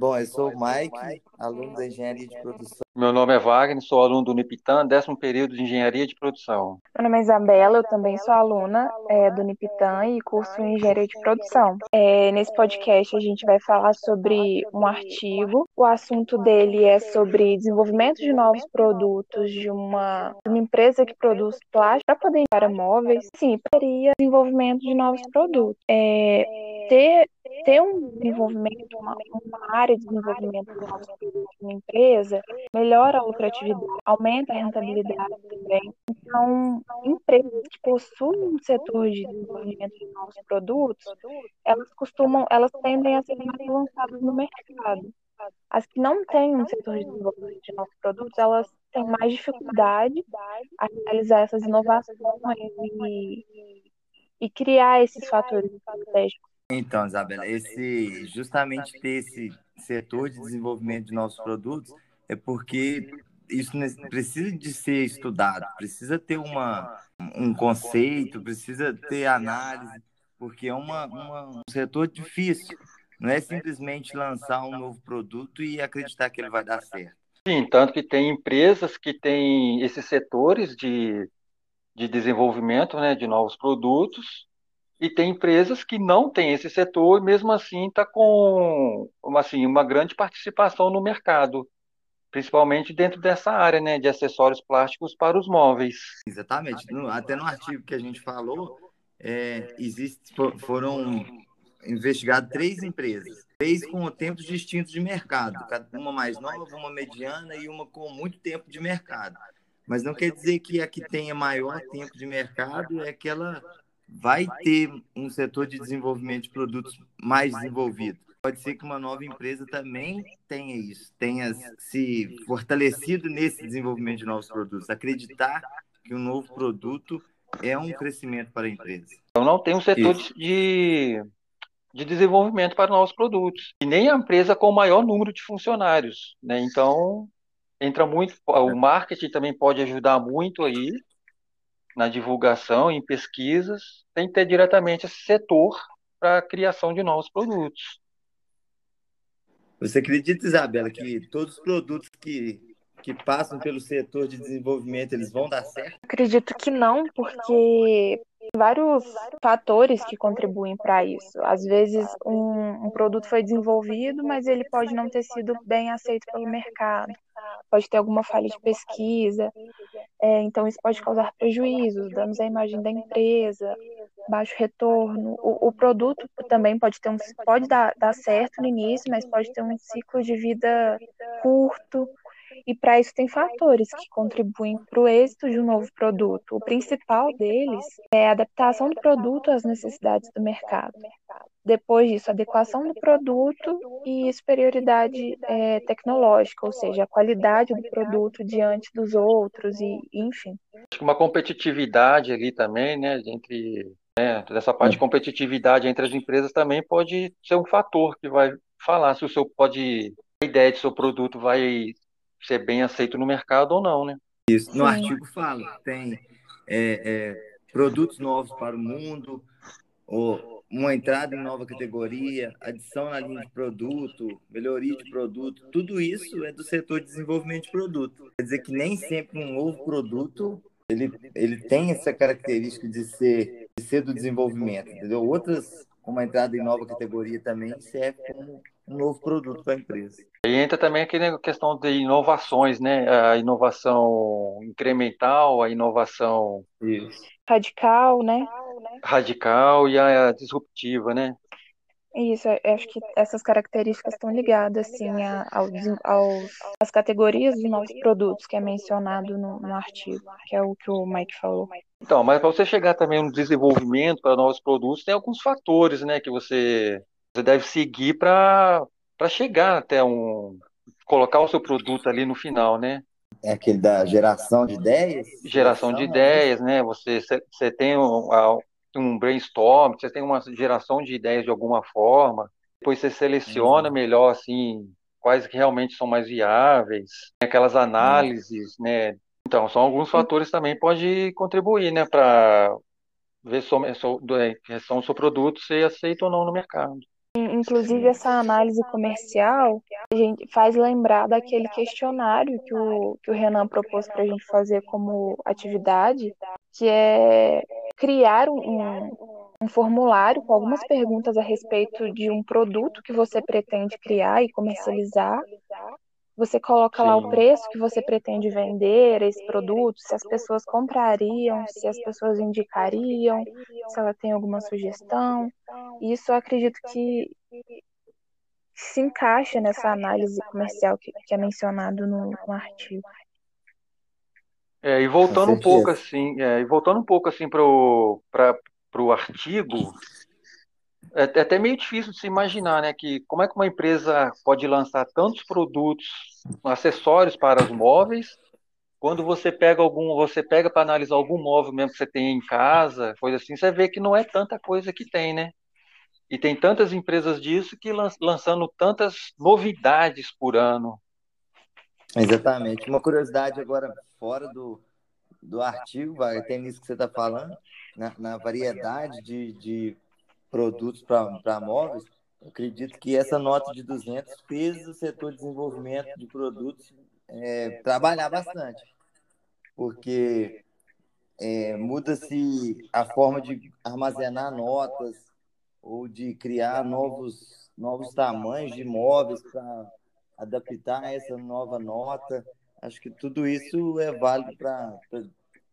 Bom, eu sou o Mike, aluno da Engenharia de Produção. Meu nome é Wagner, sou aluno do Unipitan, décimo período de Engenharia de Produção. Meu nome é Isabela, eu também sou aluna é, do Unipitan e curso em Engenharia de Produção. É, nesse podcast a gente vai falar sobre um artigo. O assunto dele é sobre desenvolvimento de novos produtos de uma, de uma empresa que produz plástico para poder para móveis. Sim, seria desenvolvimento de novos produtos. É, ter ter um desenvolvimento, uma, uma área de desenvolvimento de na empresa, melhora a lucratividade, aumenta a rentabilidade também. Então, empresas que possuem um setor de desenvolvimento de novos produtos, elas costumam, elas tendem a ser mais lançadas no mercado. As que não têm um setor de desenvolvimento de novos produtos, elas têm mais dificuldade a realizar essas inovações e, e criar esses fatores estratégicos então, Isabela, esse justamente ter esse setor de desenvolvimento de novos produtos é porque isso precisa de ser estudado, precisa ter uma, um conceito, precisa ter análise, porque é uma, uma, um setor difícil. Não é simplesmente lançar um novo produto e acreditar que ele vai dar certo. Sim, tanto que tem empresas que têm esses setores de, de desenvolvimento né, de novos produtos, e tem empresas que não têm esse setor e mesmo assim está com assim, uma grande participação no mercado, principalmente dentro dessa área né, de acessórios plásticos para os móveis. Exatamente. Até no artigo que a gente falou, é, existe, foram investigadas três empresas, três com tempos distintos de mercado, uma mais nova, uma mediana e uma com muito tempo de mercado. Mas não quer dizer que a que tenha maior tempo de mercado é aquela vai ter um setor de desenvolvimento de produtos mais desenvolvido. Pode ser que uma nova empresa também tenha isso, tenha se fortalecido nesse desenvolvimento de novos produtos, acreditar que um novo produto é um crescimento para a empresa. Então não tem um setor de, de desenvolvimento para novos produtos e nem a empresa com o maior número de funcionários, né? Então entra muito, o marketing também pode ajudar muito aí na divulgação, em pesquisas, tem que ter diretamente esse setor para a criação de novos produtos. Você acredita, Isabela, que todos os produtos que, que passam pelo setor de desenvolvimento, eles vão dar certo? Acredito que não, porque vários fatores que contribuem para isso. Às vezes, um, um, produto foi desenvolvido, mas ele pode não ter sido bem aceito pelo mercado, pode ter alguma falha de pesquisa, é, então isso pode causar prejuízos, danos à imagem da empresa, baixo retorno. O, o produto também pode ter um, pode dar, dar certo no início, mas pode ter um ciclo de vida curto. E para isso tem fatores que contribuem para o êxito de um novo produto. O principal deles é a adaptação do produto às necessidades do mercado. Depois disso, adequação do produto e superioridade é, tecnológica, ou seja, a qualidade do produto diante dos outros e, enfim. Acho que uma competitividade ali também, né, entre né, dessa parte de competitividade entre as empresas também pode ser um fator que vai falar se o seu pode a ideia de seu produto vai ser bem aceito no mercado ou não, né? Isso. No Sim. artigo fala, tem é, é, produtos novos para o mundo, ou uma entrada em nova categoria, adição na linha de produto, melhoria de produto, tudo isso é do setor de desenvolvimento de produto. Quer dizer que nem sempre um novo produto ele, ele tem essa característica de ser, de ser do desenvolvimento, entendeu? Outras, como a entrada em nova categoria também, serve como um novo produto para a empresa. E entra também aqui questão de inovações, né? A inovação incremental, a inovação Isso. radical, né? Radical e a disruptiva, né? Isso, acho que essas características estão ligadas assim aos, às categorias de novos produtos que é mencionado no, no artigo, que é o que o Mike falou. Então, mas para você chegar também no desenvolvimento para novos produtos, tem alguns fatores, né, que você, você deve seguir para chegar até um colocar o seu produto ali no final, né? É aquele da geração de ideias? Geração de ideias, né? Você, você tem um, um brainstorm, você tem uma geração de ideias de alguma forma, depois você seleciona uhum. melhor assim quais que realmente são mais viáveis, aquelas análises, uhum. né? Então, são alguns fatores também pode contribuir, né, para ver se são o seu produto ser aceito ou não no mercado. Inclusive, essa análise comercial, a gente faz lembrar daquele questionário que o, que o Renan propôs para a gente fazer como atividade, que é criar um, um formulário com algumas perguntas a respeito de um produto que você pretende criar e comercializar. Você coloca Sim. lá o preço que você pretende vender esse produto, se as pessoas comprariam, se as pessoas indicariam, se ela tem alguma sugestão. Isso eu acredito que se encaixa nessa análise comercial que, que é mencionado no, no artigo. É, e voltando um pouco assim, é, e voltando um pouco assim para o artigo, é, é até meio difícil de se imaginar, né, que como é que uma empresa pode lançar tantos produtos, acessórios para os móveis, quando você pega algum, você pega para analisar algum móvel mesmo que você tem em casa, coisa assim, você vê que não é tanta coisa que tem, né? E tem tantas empresas disso que lançando tantas novidades por ano. Exatamente. Uma curiosidade agora, fora do, do artigo, vai, tem nisso que você está falando, na, na, variedade de, de produtos para móveis, acredito que essa nota de 200 fez o setor de desenvolvimento de produtos é, trabalhar bastante, porque é, muda-se a forma de armazenar notas, ou de criar novos, novos tamanhos de móveis para adaptar essa nova nota. Acho que tudo isso é válido para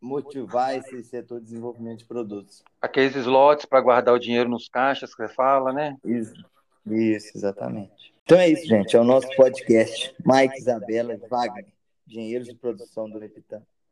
motivar esse setor de desenvolvimento de produtos. Aqueles slots para guardar o dinheiro nos caixas que você fala, né? Isso, isso, exatamente. Então é isso, gente. É o nosso podcast. Mike, Isabela e Wagner, engenheiros de produção do Lepitã.